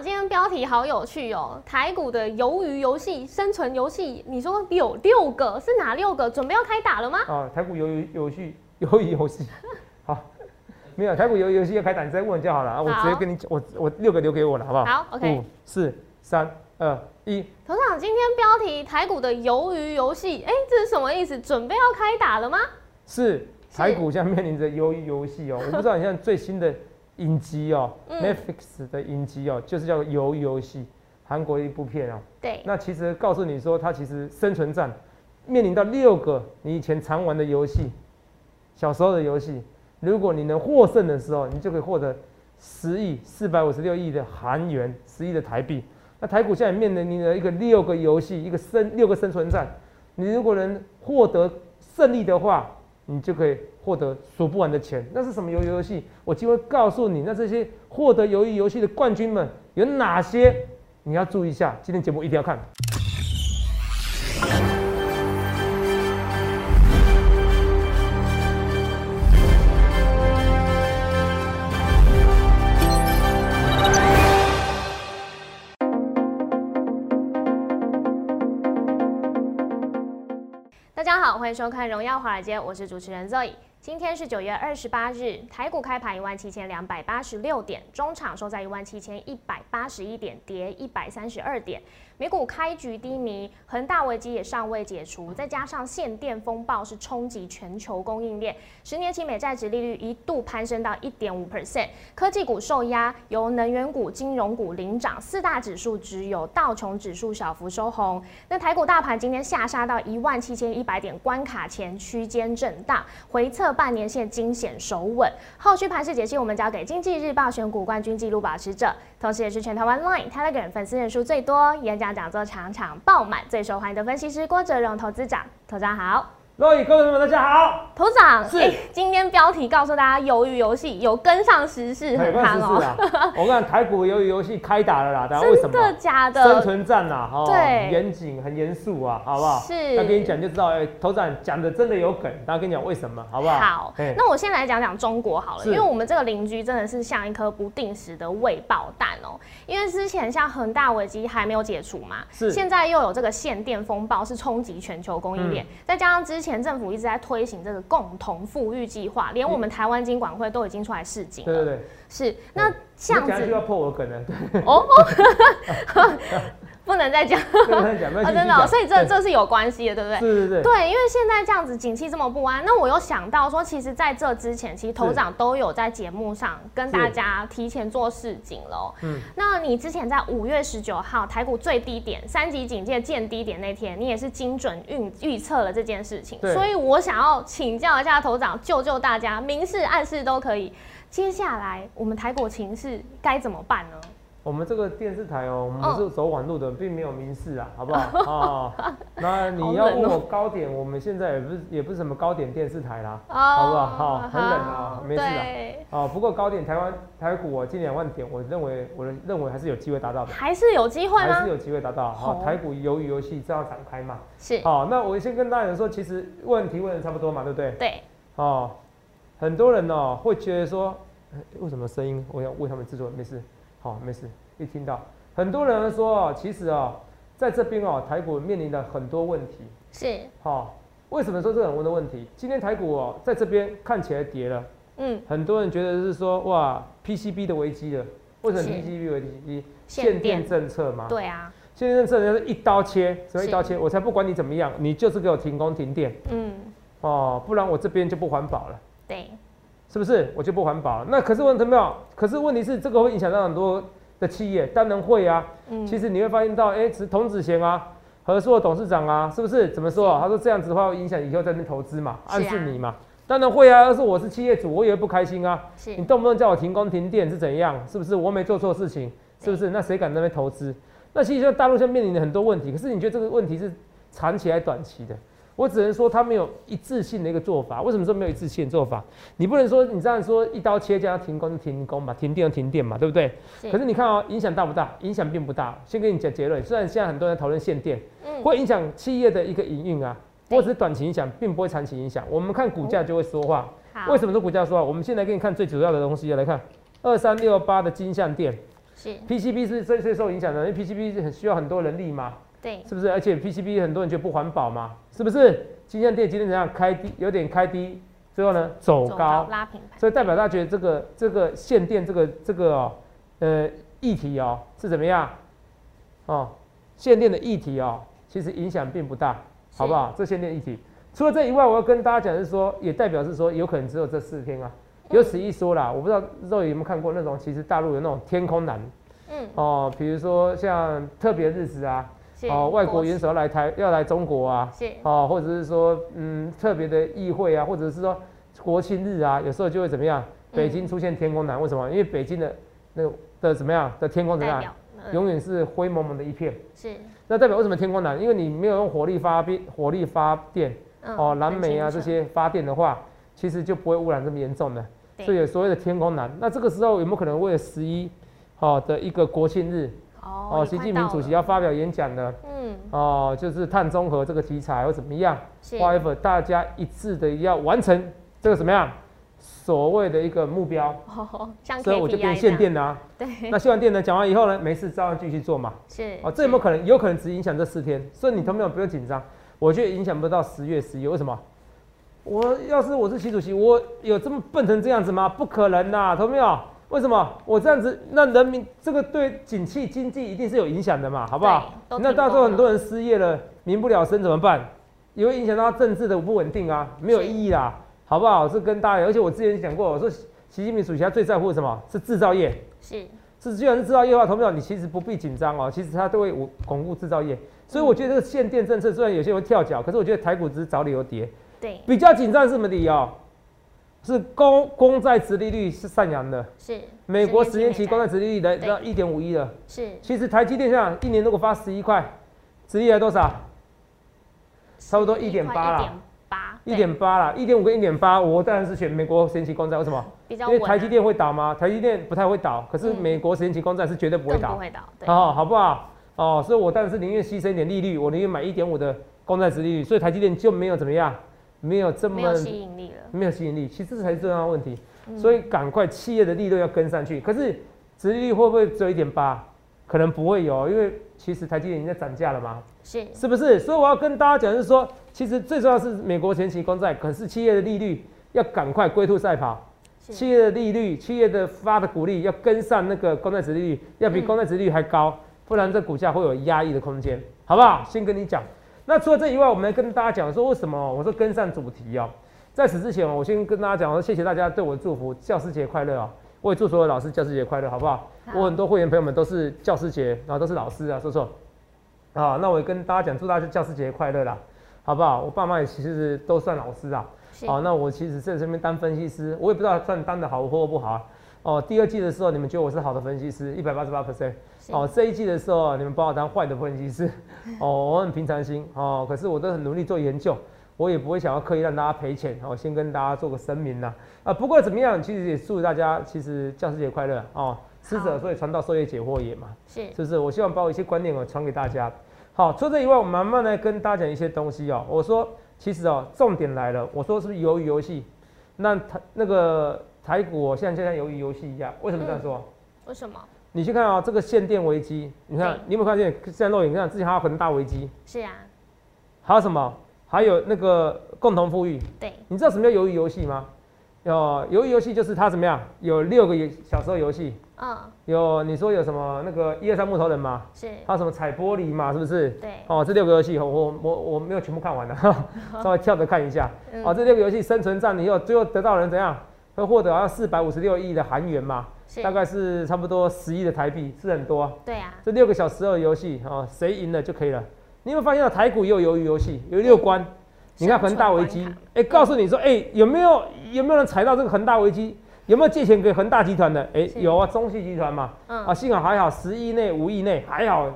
长今天标题好有趣哦，台股的鱿鱼游戏、生存游戏，你说有六个，是哪六个？准备要开打了吗？啊，台股鱿鱼游戏，鱿鱼游戏，好，没有台股鱿鱼游戏要开打，你再问就好了啊，我直接跟你讲，我我六个留给我了，好不好？好，OK，五、四、三、二、一。头长今天标题台股的鱿鱼游戏，哎，这是什么意思？准备要开打了吗？是台股现在面临着鱿鱼游戏哦，我不知道你现在最新的。影集哦，Netflix 的影集哦，就是叫《鱿鱼游戏》，韩国一部片哦。对。那其实告诉你说，它其实生存战面临到六个你以前常玩的游戏，小时候的游戏，如果你能获胜的时候，你就可以获得十亿四百五十六亿的韩元，十亿的台币。那台股现在面临的一个六个游戏，一个生六个生存战，你如果能获得胜利的话。你就可以获得数不完的钱，那是什么鱿鱼游戏？我就会告诉你，那这些获得鱿鱼游戏的冠军们有哪些？你要注意一下，今天节目一定要看。大家好欢迎收看《荣耀华尔街》，我是主持人 Zoe。今天是九月二十八日，台股开盘一万七千两百八十六点，中场收在一万七千一百八十一点，跌一百三十二点。美股开局低迷，恒大危机也尚未解除，再加上限电风暴是冲击全球供应链，十年期美债值利率一度攀升到一点五 percent，科技股受压，由能源股、金融股领涨，四大指数只有道琼指数小幅收红。那台股大盘今天下杀到一万七千一百点关卡前区间震荡，回测半年线惊险守稳。后续盘势解析，我们交给经济日报选股冠军纪录保持者，同时也是全台湾 Line、Telegram 粉丝人数最多、演讲。讲座场场爆满，最受欢迎的分析师郭哲荣投资长，投长好。各位观众们，大家好。头长，是今天标题告诉大家，鱿鱼游戏有跟上时事，很夯哦。我看台股鱿鱼游戏开打了啦，大家为什么？真的假的？生存战呐，哈，对，严谨很严肃啊，好不好？是。那跟你讲就知道，哎，头长讲的真的有梗，大家跟你讲为什么，好不好？好。那我先来讲讲中国好了，因为我们这个邻居真的是像一颗不定时的未爆弹哦。因为之前像恒大危机还没有解除嘛，是。现在又有这个限电风暴，是冲击全球供应链，再加上之前政府一直在。推行这个共同富裕计划，连我们台湾经管会都已经出来示警了。对对对，是那这样子就要破我梗了。哦。不能再讲，不能再讲，真的，所以这这是有关系的，对不对？对对对。对，因为现在这样子景气这么不安，那我又想到说，其实在这之前，其实头长都有在节目上跟大家提前做示警喽。嗯。那你之前在五月十九号台股最低点三级警戒见低点那天，你也是精准预预测了这件事情。所以我想要请教一下头长，救救大家，明示暗示都可以。接下来我们台股情势该怎么办呢？我们这个电视台哦，我们是走网路的，并没有明示啊，好不好啊？那你要问我高点，我们现在也不是也不是什么高点电视台啦，好不好？好，很冷啊，没事的。哦，不过高点台湾台股我近两万点，我认为我认为还是有机会达到的，还是有机会吗？还是有机会达到。好，台股鱿鱼游戏正要展开嘛？是。好，那我先跟大家说，其实问题问的差不多嘛，对不对？对。哦，很多人哦会觉得说，为什么声音？我要为他们制作，没事。好，没事。一听到很多人说啊，其实啊，在这边啊，台股面临的很多问题。是。好，为什么说这很多的问题？今天台股哦，在这边看起来跌了。嗯。很多人觉得是说，哇，PCB 的危机了。为什么 PCB 危机？限电政策嘛。对啊。限电政策人家是一刀切，什么一刀切？我才不管你怎么样，你就是给我停工停电。嗯。哦，不然我这边就不环保了。对。是不是我就不环保了？那可是问题没有？可是问题是这个会影响到很多的企业，当然会啊。嗯，其实你会发现到，哎，童子贤啊，和硕董事长啊，是不是？怎么说？他说这样子的话会影响以后在那投资嘛，暗示你嘛。当然会啊，要是我是企业主，我也会不开心啊。你动不动叫我停工停电是怎样？是不是我没做错事情？是不是？那谁敢那边投资？那其实大陆现在面临的很多问题，可是你觉得这个问题是长期还是短期的？我只能说他没有一致性的一个做法。为什么说没有一致性的做法？你不能说你这样说一刀切，叫他停工就停工嘛，停电就停电嘛，对不对？可是你看哦，影响大不大？影响并不大。先跟你讲结论。虽然现在很多人讨论限电，嗯，会影响企业的一个营运啊，不过只是短期影响，并不会长期影响。我们看股价就会说话。为什么说股价说话？我们现在给你看最主要的东西，来看二三六八的金项店，是 PCB 是最最受影响的，因为 PCB 很需要很多人力嘛，对，是不是？而且 PCB 很多人觉得不环保嘛，是不是？金像店今天怎样开低，有点开低，最后呢走高，拉平盘，所以代表大家觉得这个这个限电这个这个哦，呃议题哦是怎么样？哦，限电的议题哦，其实影响并不大，好不好？这限电议题，除了这以外，我要跟大家讲是说，也代表是说，有可能只有这四天啊，有此一说啦。我不知道肉有没有看过那种，其实大陆有那种天空蓝，嗯，哦，比如说像特别日子啊。哦，外国元首要来台，要来中国啊，是哦，或者是说，嗯，特别的议会啊，或者是说国庆日啊，有时候就会怎么样？北京出现天空蓝，为什么？因为北京的那的怎么样的天空怎么样？永远是灰蒙蒙的一片。是。那代表为什么天空蓝？因为你没有用火力发电，火力发电，哦，蓝煤啊这些发电的话，其实就不会污染这么严重的。所以所谓的天空蓝，那这个时候有没有可能为了十一，好的一个国庆日？哦，习近平主席要发表演讲的，嗯，哦，就是碳中和这个题材或怎么样，whatever，大家一致的要完成这个什么样所谓的一个目标，所以我就变限电啊。对，那限完电呢，讲完以后呢，没事照样继续做嘛。是，哦，这有没有可能？有可能只影响这四天，所以你同没有不用紧张，我觉得影响不到十月十一，为什么？我要是我是习主席，我有这么笨成这样子吗？不可能呐，同学们。为什么我这样子？那人民这个对景气经济一定是有影响的嘛，好不好？那到时候很多人失业了，民不聊生怎么办？也会影响到政治的不稳定啊，没有意义啦，好不好？是跟大家，而且我之前讲过，我说习近平主席他最在乎的什么？是制造业。是，是，既然是制造业的话，投票你其实不必紧张哦，其实他都会巩固制造业。所以我觉得这个限电政策虽然有些人会跳脚，可是我觉得台股只是找理由跌。对，比较紧张是什么理由？是公公债殖利率是上扬的，是美国十年期公债殖利率来到一点五一了，是。其实台积电像一年如果发十一块，殖利率多少？差不多一点八啦，八，一点八啦，一点五跟一点八，我当然是选美国十年期公债，为什么？因为台积电会倒吗？台积电不太会倒，可是美国十年期公债是绝对不会倒，不会倒，哦，好不好？哦，所以我当然是宁愿牺牲一点利率，我宁愿买一点五的公债殖利率，所以台积电就没有怎么样。没有这么没有吸引力了，没有吸引力，其实这才是重要的问题。所以赶快企业的利润要跟上去。可是，殖利率会不会只有一点八？可能不会有，因为其实台积电已经在涨价了嘛，是是不是？所以我要跟大家讲，是说，其实最重要是美国前期公债，可是企业的利率要赶快龟兔赛跑，企业的利率、企业的发的股利要跟上那个公债殖利率，要比公债殖利率还高，不然这股价会有压抑的空间，好不好？先跟你讲。那除了这以外，我们跟大家讲说为什么？我说跟上主题哦。在此之前，我先跟大家讲说，谢谢大家对我的祝福，教师节快乐啊！我也祝所有老师教师节快乐，好不好？我很多会员朋友们都是教师节，然后都是老师啊，说说啊。那我也跟大家讲，祝大家教师节快乐啦，好不好？我爸妈也其实都算老师啊。好，那我其实在这边当分析师，我也不知道算当的好或不好。哦，第二季的时候，你们觉得我是好的分析师，一百八十八 percent。哦，这一季的时候，你们把我当坏的分析师，哦，我很平常心，哦，可是我都很努力做研究，我也不会想要刻意让大家赔钱，哦，先跟大家做个声明呐，啊，不过怎么样，其实也祝大家，其实教师节快乐，哦，师者所以传道授业解惑也嘛，是，是不是？我希望把我一些观念哦传给大家。好，除这以外，我慢慢来跟大家讲一些东西哦。我说，其实哦，重点来了，我说是不是鱿鱼游戏？那他那个台股现在就像鱿鱼游戏一样，为什么这样说？为什么？你去看啊，这个限电危机，你看你有没有看见？现在露影，你看之前还有很大危机，是啊，还有什么？还有那个共同富裕，对，你知道什么叫鱿鱼游戏吗？有鱿鱼游戏就是它怎么样？有六个小时候游戏，嗯，有你说有什么那个一二三木头人嘛，是，还有什么踩玻璃嘛，是不是？对，哦，这六个游戏，我我我没有全部看完的，稍微跳着看一下。哦，这六个游戏生存战以后，最后得到人怎样？会获得好像四百五十六亿的韩元嘛。大概是差不多十亿的台币，是很多。对啊，这六个小时的游戏啊，谁赢了就可以了。你有没有发现到台股也有鱿鱼游戏，有六关？你看恒大危机，哎，告诉你说，哎，有没有有没有人踩到这个恒大危机？有没有借钱给恒大集团的？哎，有啊，中信集团嘛。嗯。啊，幸好还好，十亿内、五亿内还好，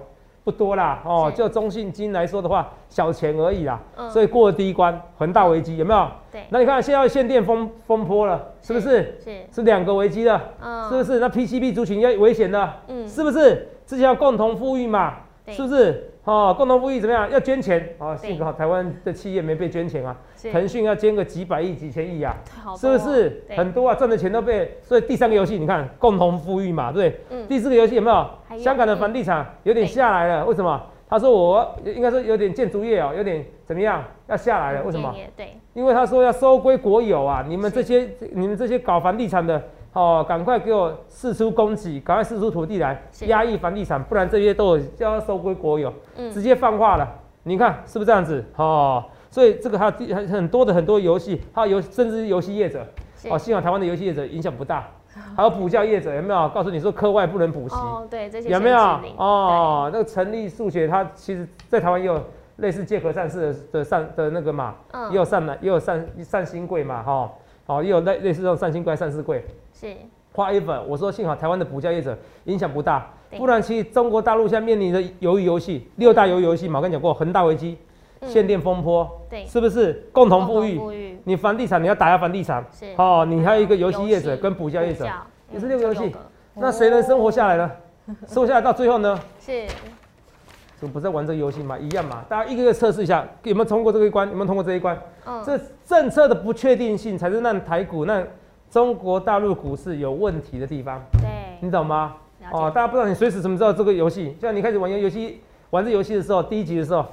不多啦。哦，就中信金来说的话，小钱而已啦。嗯。所以过了第一关，恒大危机有没有？对。那你看现在限电风风波了。是不是？是是两个危机的，是不是？那 PCB 族群要危险了，嗯，是不是？之前要共同富裕嘛，是不是？哦，共同富裕怎么样？要捐钱哦，幸好台湾的企业没被捐钱啊，腾讯要捐个几百亿、几千亿啊，哦是不是？很多啊，赚的钱都被，所以第三个游戏你看共同富裕嘛，对不对？嗯第四个游戏有没有？有香港的房地产有点下来了，为什么？他说我应该说有点建筑业哦，有点怎么样？要下来了，为什么？对，因为他说要收归国有啊，你们这些你们这些搞房地产的哦，赶快给我释出供给，赶快释出土地来是压抑房地产，不然这些都有就要收归国有，嗯直接放话了。你看是不是这样子？哦，所以这个还有很很多的很多游戏，还有游甚至是游戏业者哦，幸好台湾的游戏业者影响不大，还有补教业者有没有？告诉你说课外不能补习，哦，对，这些有没有？哦，那个成立数学，它其实在台湾也有类似借壳上市的的善的那个嘛，嗯，也有善男，也有善善新贵嘛，哈，哦，也有类类似这种三星贵、三四贵。是。However，我说幸好台湾的补教业者影响不大，不然其实中国大陆现在面临的鱿鱼游戏六大鱿鱼游戏嘛，我跟你讲过，恒大危机、嗯。限电风波，对，是不是？共同富裕？富裕。你房地产你要打压房地产，是。哦，你还有一个游戏业者跟补教业者，也是嗯六个游戏。就那谁能生活下来呢？生活下来到最后呢？是就不是在玩这个游戏嘛，一样嘛，大家一个个测试一下，有没有通过这个一关？有没有通过这一关？嗯这政策的不确定性才是让台股、让中国大陆股市有问题的地方，对你懂吗？哦，大家不知道你随时怎么知道这个游戏？像你开始玩游戏、玩这游戏的时候，第一集的时候，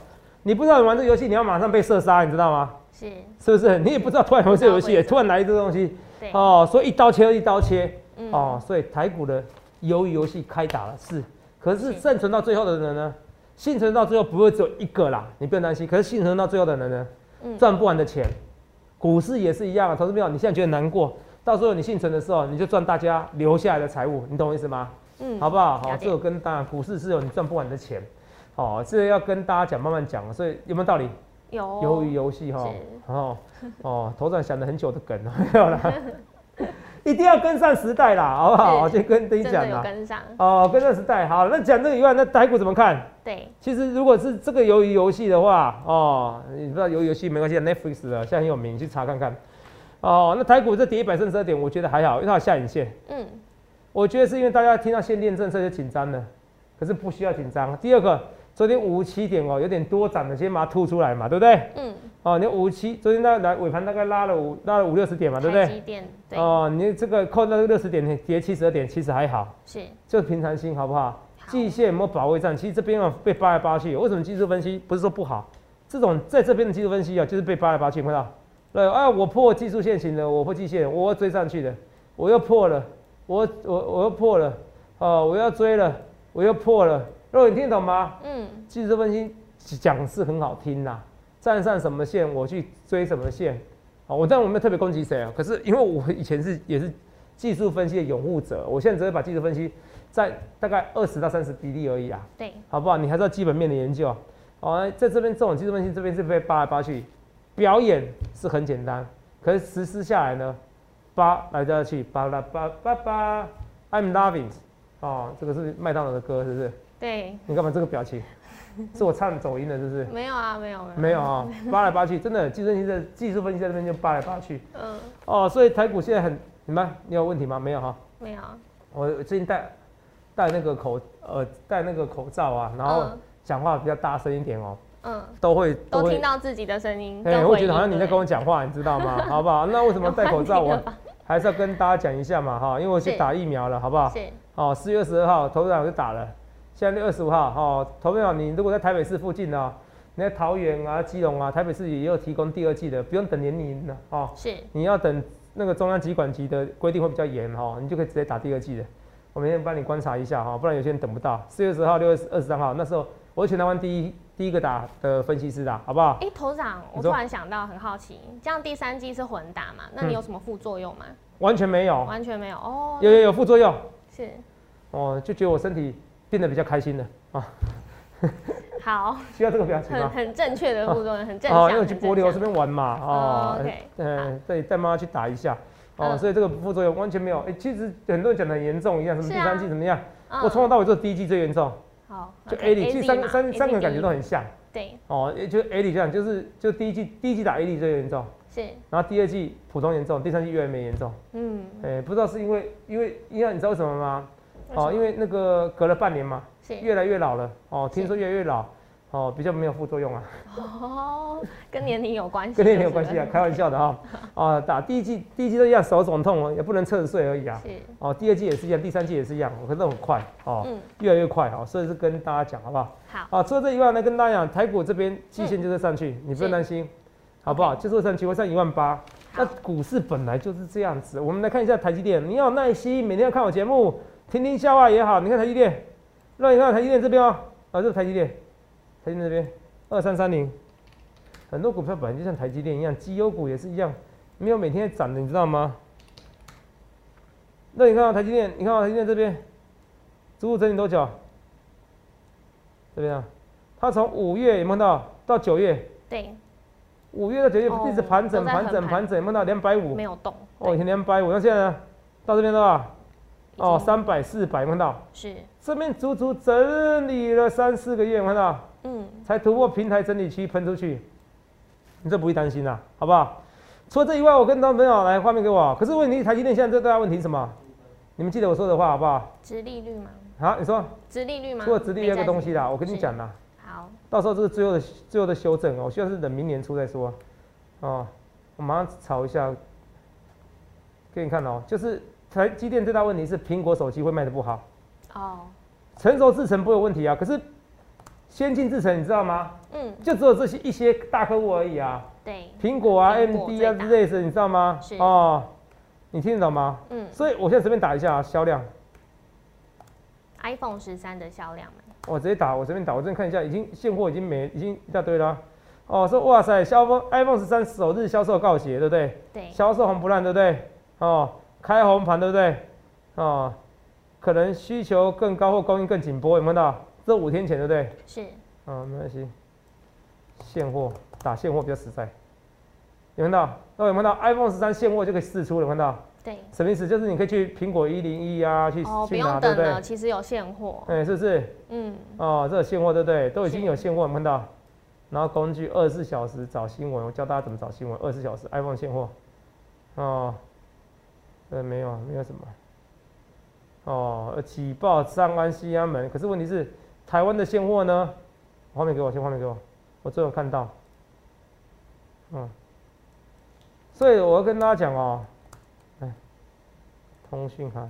你不知道你玩这游戏，你要马上被射杀，你知道吗？是是不是？你也不知道突然有这游戏，突然来这个东西，对哦，所以一刀切，一刀切，嗯哦，所以台股的鱿鱼游戏开打了，是，可是是生存到最后的人呢？幸存到最后不会只有一个啦，你不用担心。可是幸存到最后的人呢，嗯赚不完的钱，股市也是一样啊。投资朋友，你现在觉得难过，到时候你幸存的时候，你就赚大家留下来的财物，你懂我意思吗？嗯好不好？好，这个跟大家股市是有你赚不完的钱，好，这个要跟大家讲，慢慢讲，所以有没有道理？有鱿鱼游戏哈是，哦哦，头长想了很久的梗哦，没有啦，一定要跟上时代啦，好不好？我就跟你讲啦。有跟上，哦，跟上时代好，那讲这个以外，那台股怎么看？对其实如果是这个鱿鱼游戏的话，哦，你不知道鱿鱼游戏没关系，Netflix 的现在很有名，你去查看看。哦，那台股这跌一百三十二点，我觉得还好，因为它有下影线。嗯我觉得是因为大家听到限电政策就紧张了，可是不需要紧张。第二个，昨天五七点哦，有点多涨的，先把它吐出来嘛，对不对？嗯哦，你五七昨天大概来尾盘大概拉了五拉了五六十点嘛，对不对？哦，你这个扣到六十点，跌七十二点，其实还好，是就平常心好不好？季线有没有保卫战？其实这边啊被扒来扒去，为什么技术分析不是说不好？这种在这边的技术分析啊，就是被扒来扒去，看到？对啊，我破技术线型的，我破季线，我要追上去的，我又破了，我我我又破了，哦，我要追了，我又破了，肉你听懂吗？嗯技术分析讲是很好听啦，站上什么线我去追什么线，啊，我当然我没有特别攻击谁啊，可是因为我以前是也是技术分析的拥护者，我现在只会把技术分析在大概二十到三十比例而已啊，对好不好？你还是要基本面的研究，哦，在这边这种技术分析这边是被扒来扒去，表演是很简单，可是实施下来呢，扒来扒去，扒拉扒扒扒，I'm loving，哦，这个是麦当劳的歌是不是？对你干嘛这个表情？是我唱走音了，是不是？没有啊没有没有。没有啊，扒来扒去，真的技术分析在技术分析在这边就扒来扒去。嗯。哦，所以台股现在很，你们你有问题吗？没有哈，没有。我最近戴戴那个口呃戴那个口罩啊，然后嗯。讲话比较大声一点哦，嗯。都会都听，到自己的声音，哎，跟回会觉得好像你在跟我讲话，你知道吗？好不好？那为什么 戴口罩？我还是要跟大家讲一下嘛哈，因为我去打疫苗了，好不好？是。哦，四月二十二号投票我就打了，现在六二十五号哦，投票你如果在台北市附近的、哦，你在桃园啊、基隆啊，台北市也有提供第二季的，不用等年龄了哦，是你要等那个中央疾管局的规定会比较严哈、哦，你就可以直接打第二季的。我明天帮你观察一下哈、不然有些人等不到。四月十号、六月二十三号，那时候我是全台湾第一第一个打的分析师打，好不好？哎，头长，我突然想到，很好奇，这样第三季是混打嘛？那你嗯有什么副作用吗？完全没有，完全没有哦，有有有副作用是哦，就觉得我身体变得比较开心了啊，好，需要这个表情很吗？很正确的副作用，很正哦，因为我去很正向。柏流这边玩嘛，哦哦，，OK，嗯，对，带妈妈去打一下，哦，嗯。所以这个副作用完全没有。哎，其实很多人讲的很严重一样，什么第三季怎么样？嗯。我从头到尾做第一季最严重，好就 A 里，其实三三三个感觉都很像，对，哦，也就 A 里这样，就是就第一季第一季打 A 里最严重，是。然后第二季普通严重，第三季越来越严重。嗯，哎，不知道是因为因为因为你知道为什么吗？哦，因为那个隔了半年嘛，越来越老了哦，听是说越来越老哦，比较没有副作用啊，哦，跟年龄有关系，跟年龄有就是关系啊，开玩笑的哈。啊，打第一季第一季都一样手肿痛哦，也不能侧着睡而已啊。是，哦，第二季也是一样，第三季也是一样，可是都很快哦，嗯，越来越快哦，所以是跟大家讲好不好？好，啊，除了这以外呢，跟大家讲，台股这边季线就是上去，你不用是担心，好不好？就是会上去，会上一万八。那股市本来就是这样子，我们来看一下台积电，你要有耐心，每天要看我节目，听听笑话也好。你看台积电，那你看台积电这边哦，啊，这是台积电，台积电这边二三三零，很多股票本来就像台积电一样，绩优股也是一样，没有每天在涨的，你知道吗？那你看到台积电，你看到台积电这边，足足整理多久？这边啊，它从五月有没有看到到九月？对，五月到九月哦一直盘整盘整盘整，有没有到两百五没？有动，哦，以前两百五，那现在呢？到这边多少？哦，三百四百，看到？是，这边足足整理了三四个月，有没有看到？嗯，才突破平台整理区喷出去，你这不会担心啦，好不好？除了这以外，我跟他朋友来画面给我。可是问题，台积电现在最大的问题是什么？你们记得我说的话好不好？殖利率吗？好，你说殖利率吗？除了直立那个东西啦，我跟你是讲啦，好，到时候这是最后的最后的修正哦，我需要是等明年初再说。哦，我马上炒一下，给你看哦，就是台积电最大问题是苹果手机会卖的不好，哦，成熟制程不会有问题啊，可是先进制程你知道吗？嗯，就只有这些一些大客户而已啊，对，苹果啊、MD 啊之类的，你知道吗是？哦，你听得懂吗？嗯所以我现在随便打一下啊，销量，，iPhone 十三的销量，我直接打，我随便打，我这边看一下，已经现货已经没，已经一大堆了啊。哦，说哇塞，销售 iPhone 十三首日销售告捷，对不对？对，销售红不烂，对不对？哦，开红盘，对不对？哦，可能需求更高或供应更紧迫，有没有看到？这五天前，对不对？是，啊、没关系，现货打现货比较实在。有看到？那有没有看到 iPhone 十三现货就可以试出了？有没有看到？对，什么意思？就是你可以去苹果一零一啊，去、去拿，对不对用等了，？其实有现货，哎、是不是？嗯，哦，这有现货对不对？都已经有现货，有没有看到？然后工具二十四小时找新闻，我教大家怎么找新闻。二十四小时 iPhone 现货，哦，呃，没有，没有什么。哦，呃起爆上安西安门，可是问题是台湾的现货呢？画面给我，先画面给我，我最后看到。嗯，所以我要跟大家讲哦，哎，通讯行。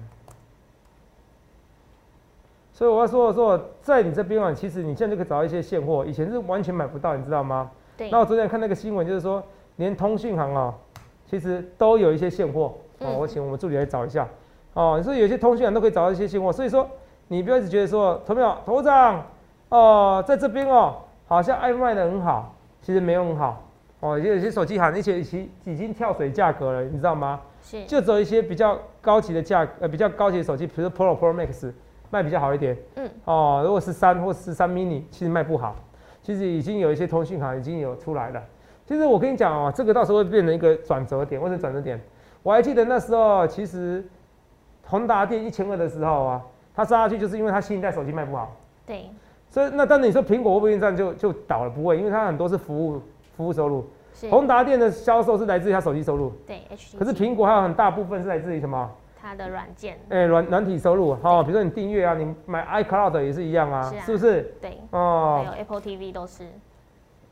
所以我要说的说，在你这边啊，其实你现在就可以找到一些现货，以前是完全买不到，你知道吗？对那，我昨天看那个新闻，就是说连通讯行啊，其实都有一些现货。哦，嗯我请我们助理来找一下。哦，你说有些通讯行都可以找到一些现货。所以说，你不要一直觉得说，头没有头长，哦，在这边哦，好像爱卖的很好，其实没有很好。哦，有些手机行，那些已经已经跳水价格了，你知道吗？是，就走一些比较高级的价，呃，比较高级的手机，比如说 Pro、Pro Max 卖比较好一点。嗯，哦，如果是三或十三 mini，其实卖不好。其实已经有一些通讯行已经有出来了。其实我跟你讲哦，这个到时候会变成一个转折点。为什么转折点？我还记得那时候，其实宏达电一千二的时候啊，它杀下去就是因为它新一代手机卖不好。对，所以那但是你说苹果会不会这样就就倒了？不会，因为它很多是服务服务收入。是，宏达电的销售是来自于它手机收入，对，HTC，可是苹果还有很大部分是来自于什么？它的软件，哎、软软体收入，哦，比如说你订阅啊，你买 iCloud 也是一样啊，是啊是不是？对，哦还，有 Apple TV 都是，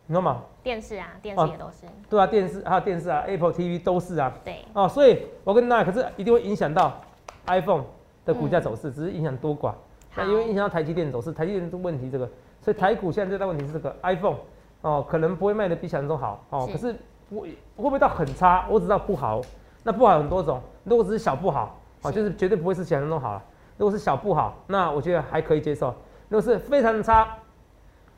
你知道吗？电视啊，电哦视也都是，对啊，电视还有电视啊，Apple TV 都是啊，对，哦，所以我跟大家可是一定会影响到 iPhone 的股价走势，只是影响多寡。那因为影响到台积电走势，台积电的问题这个，所以台股现在最大问题是这个 iPhone 哦，可能不会卖的比想象中好。哦，是。可是不会不会到很差，我只知道不好，那不好很多种，如果只是小不好，哦，就是绝对不会是想象中好了。如果是小不好，那我觉得还可以接受；如果是非常差，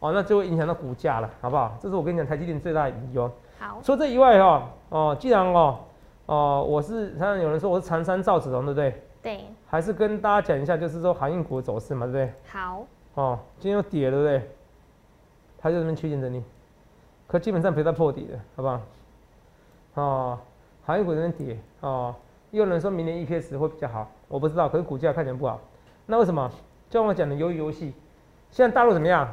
哦，那就会影响到股价了，好不好？这是我跟你讲台积电最大的疑忧。好，除了这以外哈、哦，既然哦，哦，我是常常有人说我是长山赵子龙，对不对？对，还是跟大家讲一下，就是说航运股的走势嘛，对不对？好，哦，今天又跌了，对不对？它就这边区间整理，可基本上不要破底的，好不好？哦，航运股这边跌，哦，又有人说明年 EPS 会比较好，我不知道，可是股价看起来不好。那为什么？就像我讲的鱿鱼游戏，现在大陆怎么样？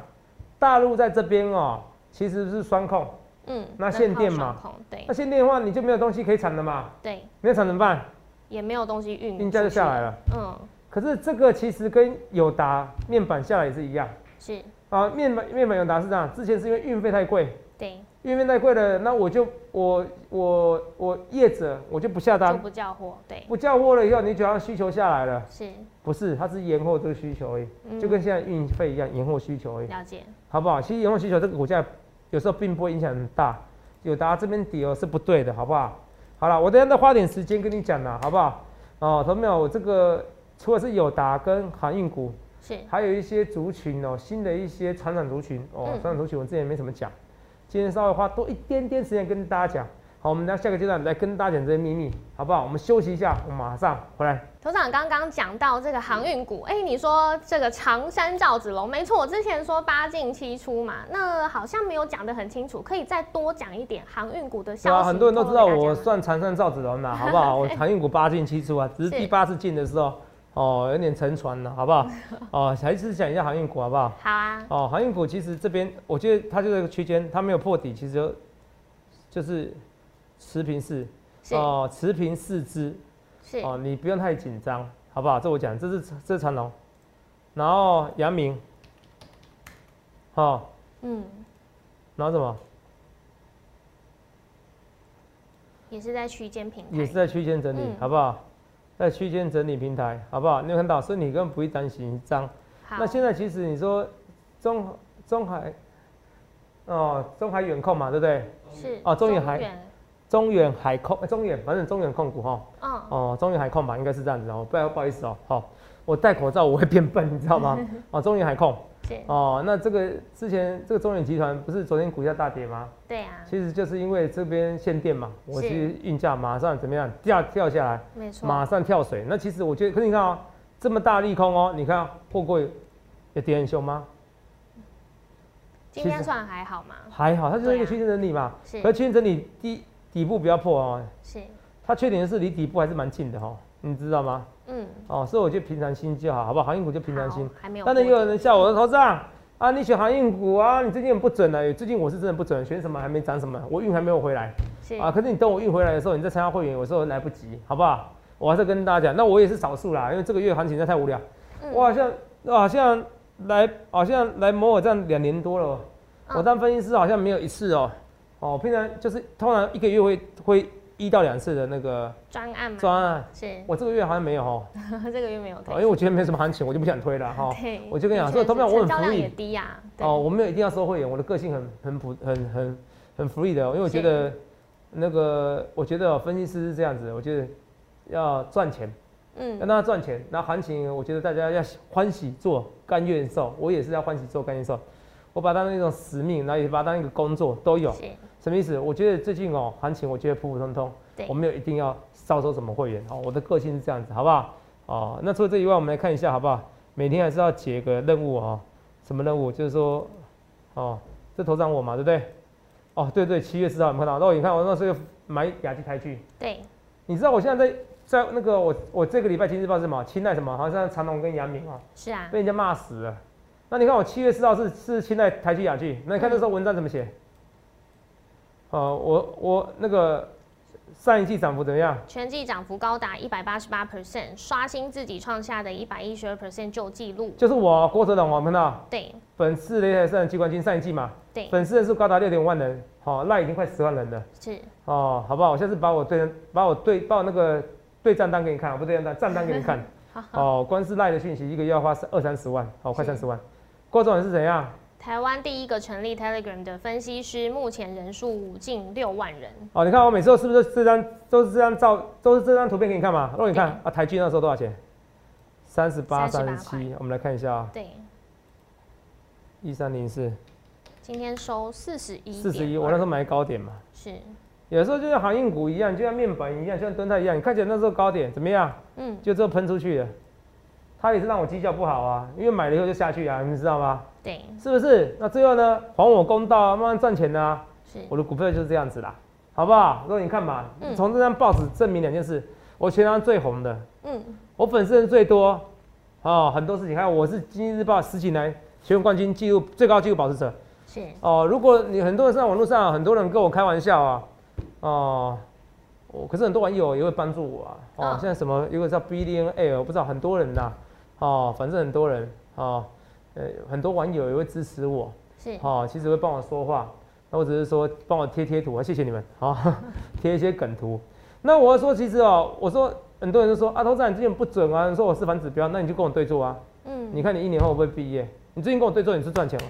大陆在这边哦，其实是双控，嗯，那限电嘛，对。那限电的话，你就没有东西可以产了嘛，对，没有产怎么办？也没有东西运，运价就下来，了。嗯，可可是这个其实跟友达面板下来也是一样。是，啊，面板面板友达是这样，之前是因为运费太贵，对，运费太贵了，那我就我我我业者我就不下就单，不叫货，对，不叫货了以后，你只要需求下来了，是，不是，它是延后这个需求而已，嗯。就跟现在运费一样，延后需求而已，了解，好不好？其实延后需求这个股价有时候并不会影响很大，友达这边底哦是不对的，好不好？好了，我等下再花点时间跟你讲啦，好不好？哦，同没有？我这个除了是友达跟航运股，是，还有一些族群哦，新的一些传产族群哦，嗯。长族群我之前没怎么讲，今天稍微花多一点点时间跟大家讲。好，我们到下个阶段来跟大家讲这些秘密，好不好？我们休息一下，我马上回来。头长刚刚讲到这个航运股，哎、你说这个长山赵子龙，没错，我之前说八进七出嘛，那好像没有讲得很清楚，可以再多讲一点航运股的消息。对啊，很多人都知道我算长山赵子龙啦，好不好？我航运股八进七出啊，只是是第八次进的时候，哦，有点沉船了，好不好？哦，还是讲一下航运股好不好？好啊，哦，航运股其实这边我觉得它就这个区间，它没有破底，其实就就是持平四、哦，持平四支是，哦，你不用太紧张，好不好？这我讲，这是这是长龙，然后阳明，好、嗯，然后什么？也是在区间平台，也是在区间整理，嗯。好不好？在区间整理平台，好不好？你有看到，所以你根本不会担心脏。好，那现在其实你说中中海，哦，中海远控嘛，对不对？是哦中远海中远海控，呃中远，反正中远控股哈，嗯，哦，中远海控吧，应该是这样子哦。不要不好意思哦，好，我戴口罩我会变笨，你知道吗？哦，中远海控，是，哦，那这个之前这个中远集团不是昨天股价大跌吗？对啊，其实就是因为这边限电嘛，我是其实运价马上怎么样掉跳下来。没错，马上跳水。那其实我觉得，可是你看哦，这么大利空哦，你看货柜也跌很凶吗？今天算还好嘛，还好，它就是一个区间整理嘛。是可是区间整理底底部不要破哦，是，它缺点是离底部还是蛮近的哈、哦，你知道吗？嗯，哦，所以我就平常心就好，好不好？航运股就平常心好。还没有当然也有人笑我的头上啊，你选航运股啊，你最近很不准了。最近我是真的不准，选什么还没涨什么，我运还没有回来。是啊，可是你等我运回来的时候，你再参加会员，有时候来不及，好不好？我还是跟大家讲，那我也是少数啦，因为这个月行情实在太无聊。嗯我好像我好像来好像来摩尔站两年多了哦，嗯我当分析师好像没有一次哦，哦，平常就是通常一个月会会一到两次的那个专案嘛，专案，是。我这个月好像没有哦，这个月没有推哦因为我觉得没什么行情，我就不想推了哈。对，我就跟你讲的确所以投票我很量也低呀，对。哦，我没有一定要收会员，我的个性很很普很很很 free 的哦，因为我觉得那个我觉得哦分析师是这样子，我觉得要赚钱。要嗯，让他赚钱，那行情我觉得大家要欢喜做，甘愿受。我也是要欢喜做，甘愿受。我把它当一种使命，然后也把它当一个工作，都有。什么意思？我觉得最近哦，行情我觉得普普通通，我没有一定要招收什么会员哦。我的个性是这样子，好不好？哦，那除了这以外，我们来看一下好不好？每天还是要解个任务哦。什么任务？就是说，哦，这头上我嘛，对不对？哦，对对，七月四号你看到？那我你看我那时候买雅集台剧，对，你知道我现在在在那个我我这个礼拜《今日报》是什么？青睐什么？好像长隆跟阳明啊，是啊，被人家骂死了。那你看我七月四号是是青睐台剧雅剧，那你看那时候文章怎么写？呃，我我那个上一季涨幅怎么样？全季涨幅高达一百八十八 percent，刷新自己创下的一百一十二 percent 旧纪录。就是我郭哲龙，我看到对本次擂台胜机关军上一季嘛，对，粉丝人数高达六点五万人，好、赖已经快十万人了，是哦，好不好？我下次把我对把我对把我那个对账单给你看，我不对账单账单给你看。好 好。哦，光是赖的讯息一个月要花二三十万，哦，快三十万。郭总是怎样？台湾第一个成立 Telegram 的分析师，目前人数近六万人。哦，你看我每次都是不是这张都是这张照都是这张图片给你看嘛？如果你看啊，台剧那时候多少钱？三十八、三十七，我们来看一下啊，对，一三零四、今天收四十一，四十一，我那时候买高点嘛。是，有时候就像航运股一样，就像面板一样，就像敦泰一样，你看起来那时候高点怎么样？嗯，就这喷出去了，它也是让我绩效不好啊，因为买了以后就下去啊，你们知道吗？对，是不是？那最后呢，还我公道啊，慢慢赚钱的啊。是，我的股票就是这样子啦，好不好？如果你看嘛，嗯从这张报纸证明两件事：我全场最红的，嗯，我粉丝人最多，哦，很多事情。还有我是经济日报十几年全国冠军纪录最高纪录保持者是，哦。如果你很多人上网络上，很多人跟我开玩笑啊，哦，我可是很多网友也会帮助我啊。哦，嗯现在什么有个叫 Billion Air，我不知道很多人呐、哦，反正很多人哦，呃，很多网友也会支持我，是哦，其实会帮我说话，那我只是说帮我贴贴图啊，谢谢你们，啊、贴一些梗图。那我要说，其实哦，我说很多人都说啊，投资人之前不准啊，你说我是反指标，那你就跟我对做啊。嗯，你看你一年后会不会毕业？你最近跟我对做，你是赚钱了，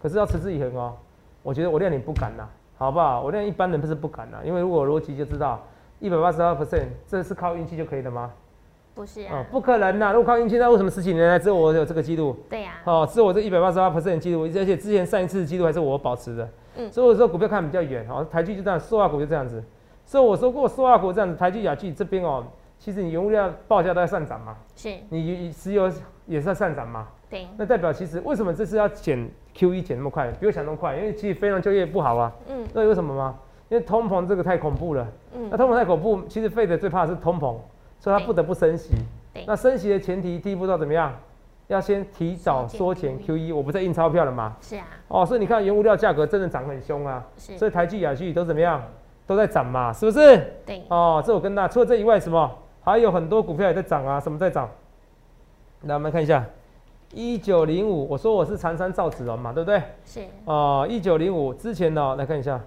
可是要持之以恒哦。我觉得我练你不敢呐，好不好？我练一般人不是不敢呐，因为如果逻辑就知道，一百八十二 percent，这是靠运气就可以的吗？不是哦啊，，不可能呐！如果靠运气，那为什么十几年来只有我有这个记录？对呀，哦，只有我这一百八十八 percent 记录，而且之前上一次的记录还是我保持的。嗯所以我说股票看比较远，哦，台剧就这样，塑化股就这样子。所以我说过，塑化股这样子，台剧、雅剧这边哦，其实你原物料报价都在上涨嘛，是，你石油也是在上涨嘛，对，那代表其实为什么这次要减 Q 一减那么快，比我想那么快？因为其实非常就业不好啊。嗯那为什么吗？因为通膨这个太恐怖了。嗯那嗯，通膨太恐怖，其实费的最怕的是通膨，所以它不得不升息。那升息的前提，第一步要怎么样？要先提早缩缩减减 Q 一，我不在印钞票了嘛。是啊，哦，所以你看原物料价格真的涨很凶啊，是，所以台剧、雅剧都怎么样？都在涨嘛，是不是？对，哦，这我跟大家除了这以外，什么还有很多股票也在涨啊，什么在涨？来，我们看一下，一九零五，我说我是长山造纸人嘛，对不对？是，哦，一九零五之前呢、来看一下，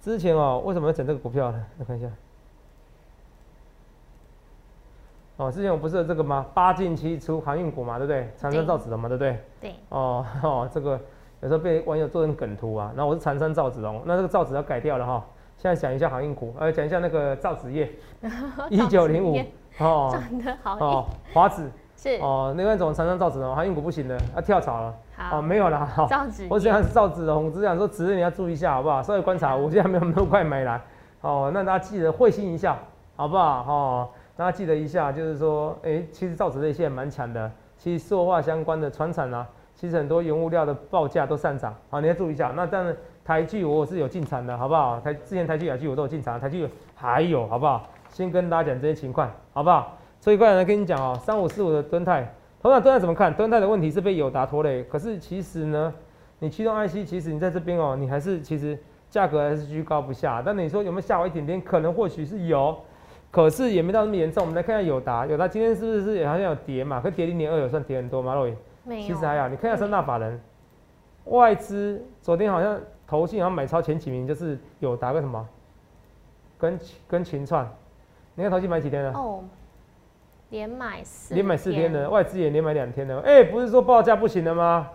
之前哦，为什么要整这个股票呢？来看一下。哦，之前我不是有这个吗？八进七出航运股嘛，对不对？长山造纸的嘛，对不对？对，哦 哦，这个有时候被网友做成梗图啊。那我是长山造纸哦，那这个造纸要改掉了哈。现在讲一下航运股，呃，讲一下那个造纸业，一九零五业哦好哦，华子是，哦，另外一种长山造纸哦，航运股不行的，要跳槽了。好哦，，没有啦，好。造纸业我只想是造纸哦，我只想说纸你要注意一下，好不好？稍微观察，我现在没有那么快买来，哦，那大家记得会心一笑，好不好？哦，大家记得一下，就是说，哎、其实造纸类现在蛮强的，其实塑化相关的船产啊，其实很多原物料的报价都上涨，好，你要注意一下。那当然，台剧我是有进场的，好不好？台之前台剧、雅剧我都有进场，台剧还有，好不好？先跟大家讲这些情况，好不好？所以过来跟你讲哦，三五四五的吨泰，头长吨泰怎么看？吨泰的问题是被友达拖累，可是其实呢，你驱动 IC，其实你在这边哦，你还是其实价格还是居高不下。但你说有没有下滑一点点？可能或许是有，可是也没到那么严重。我们来看一下友达，友达今天是不是也好像有跌嘛？可跌零点二有算跌很多吗？肉眼没有，其实还好。你看一下三大法人，外资昨天好像投信好像买超前几名就是友达跟什么，跟跟群创。你看投信买几天了？哦，连买四，连买四天的，，外资也连买两天的。哎、不是说报价不行了吗？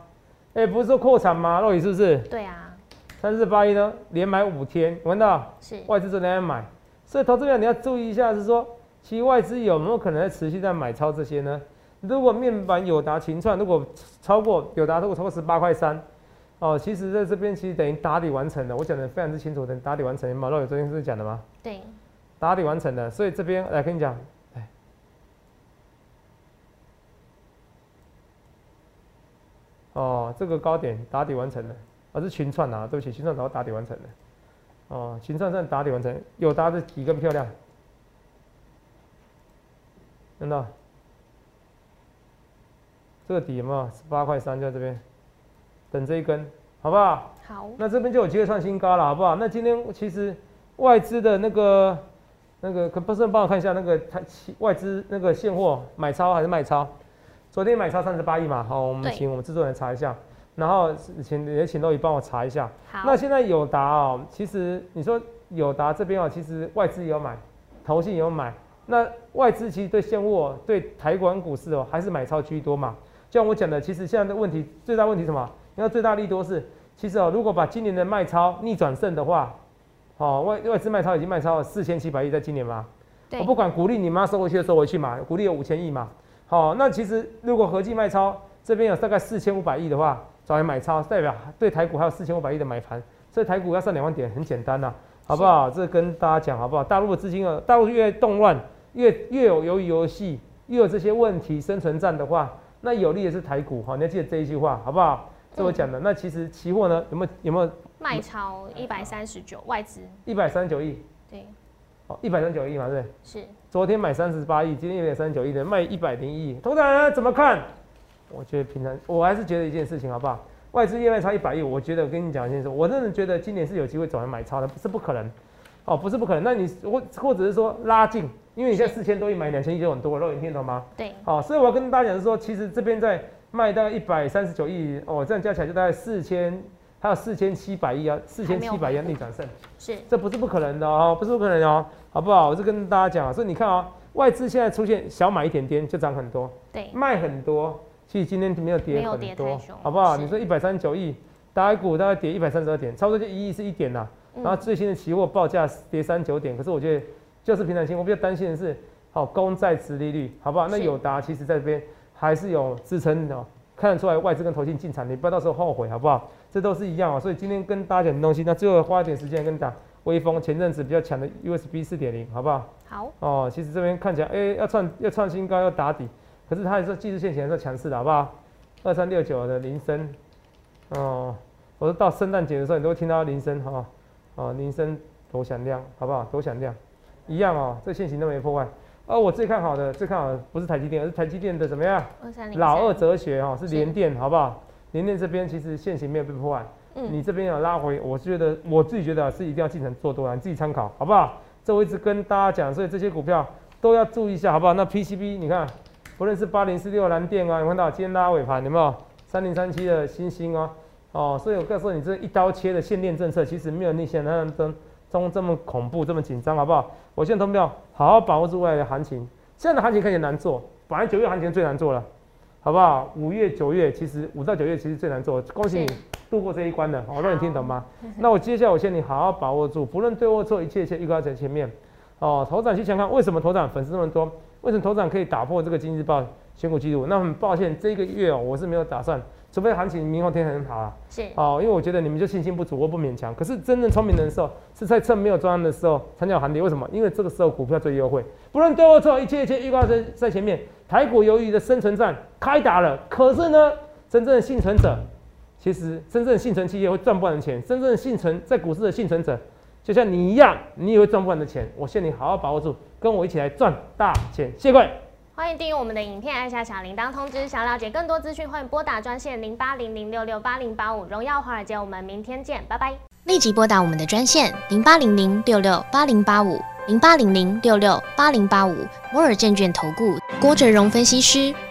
哎、不是说扩产吗？肉眼是不是？对啊，三四八一呢，连买五天，有看到是，外资昨天在买，所以投资者你要注意一下，是说其实外资有没有可能在持续在买超这些呢？如果面板友达、秦创如果超过友达，如果超过十八块三，哦，其实在这边其实等于打底完成了，我讲的非常之清楚，等打底完成。马老友昨天是讲的吗？对，打底完成了，所以这边来跟你讲，哎，哦，这个高点打底完成了，而、是群创啊，对不起，群创早打底完成了，哦，群创算打底完成，有打的底更漂亮，真的，这个底有没有十八块三在这边，等这一根，好不好？好，那这边就有机会创新高了，好不好？那今天其实外资的那个那个，可不是帮我看一下那个它外资那个现货买超还是卖超？昨天买超三十八亿嘛，好，我们请我们制作人查一下，然后请也请肉宇帮我查一下。好，那现在友达哦，其实你说友达这边哦，其实外资也有买，投信也有买。那外资其实对现货、对台湾股市哦，还是买超居多嘛。就像我讲的，其实现在的问题最大问题是什么？因为最大利多是，其实哦，如果把今年的卖超逆转胜的话，哦，外外资卖超已经卖超了四千七百亿在今年嘛。对我不管股利你妈收回去就收回去嘛，股利有五千亿嘛。好、那其实如果合计卖超这边有大概四千五百亿的话，找人买超，代表对台股还有四千五百亿的买盘，所以台股要上两万点很简单呐、好不好？这跟大家讲好不好？大陆的资金啊，大陆越动乱，越越有鱿鱼游戏，越有这些问题生存战的话，那有利的是台股哈，你要记得这一句话好不好？这我讲的。那其实期货呢，有没有有没有卖超一百三十九，外资，一百三十九亿？对，哦，一百三十九亿嘛，对不对？是，昨天买三十八亿，今天有点三十九亿的卖一百零一亿，投资人怎么看？我觉得平常我还是觉得一件事情，好不好？外资业外超一百亿，我觉得我跟你讲一件事，我真的觉得今年是有机会走来买超的，不是不可能，哦，不是不可能。那你或或者是说拉近，因为你现在四千多亿买两千亿就很多了，肉眼听懂吗？对，好，所以我要跟大家讲是说，其实这边在卖大概一百三十九亿哦，这样加起来就大概四千，还有四千七百亿啊，四千七百亿逆转胜，是，这不是不可能的哦，不是不可能哦，好不好？我是跟大家讲啊，所以你看啊，外资现在出现小买一点点就涨很多，对，卖很多，其实今天没有跌很多好不好？你说一百三十九亿，大概股大概跌一百三十二点，差不多就一亿是一点啦。嗯然后最新的期货报价跌三九点，可是我觉得就是平常心，我比较担心的是，好公债殖利率，好不好？那是友达其实在这边还是有支撑的哦，看得出来外资跟投信进场，你不要到时候后悔，好不好？这都是一样啊、所以今天跟大家讲的东西，那最后花一点时间跟大家微风前阵子比较强的 USB 四点零，好不好？好，哦，其实这边看起来，哎、要创要创新高，要打底，可是它也是技术线型还是强势的，好不好？二三六九的铃声，哦，我说到圣诞节的时候，你都会听到铃声哈，哦，铃声多响亮，好不好？多响亮，一样哦，这线型都没破坏。而我最看好的，最看好的不是台积电，而是台积电的怎么样？老二哲学哈、哦，是是联电，好不好？联电这边其实线型没有被破坏，嗯，你这边有拉回，我觉得我自己觉得啊是一定要进场做多啊，你自己参考好不好？这我一直跟大家讲，所以这些股票都要注意一下，好不好？那 PCB 你看，不论是八零四六蓝电啊，有没有看到今天拉尾盘有没有？三零三七的星星啊，哦，所以我告诉你，这一刀切的限电政策其实没有你想象中中这么恐怖，这么紧张，好不好？我现在通票好好把握住未来的行情，现在的行情看起来难做，本来九月行情最难做了。好不好？五月、九月，其实五到九月其实最难做，恭喜你度过这一关了。我让你听懂吗？那我接下来我劝你好好把握住，不论对或错，一切一切预告在前面。哦，头涨去想看为什么头涨粉丝那么多？为什么头涨可以打破这个经济日报选股记录？那很抱歉，这个月哦，我是没有打算，除非行情明后天很好啊。是，哦，因为我觉得你们就信心不足，我不勉强。可是真正聪明人的时候，是在趁没有专案的时候参加行跌。为什么？因为这个时候股票最优惠。不论对或错，一切一切预告在在前面。台股由于的生存战开打了，可是呢，真正的幸存者，其实真正的幸存企业会赚不完的钱。真正的幸存在股市的幸存者，就像你一样，你也会赚不完的钱。我劝你好好把握住，跟我一起来赚大钱。谢谢各位。欢迎订阅我们的影片，按下小铃铛通知。想了解更多资讯，欢迎拨打专线零八零零六六八零八五。荣耀华尔街，我们明天见，拜拜。立即拨打我们的专线零八零零六六八零八五零八零零六六八零八五摩尔证券投顾郭哲荣分析师。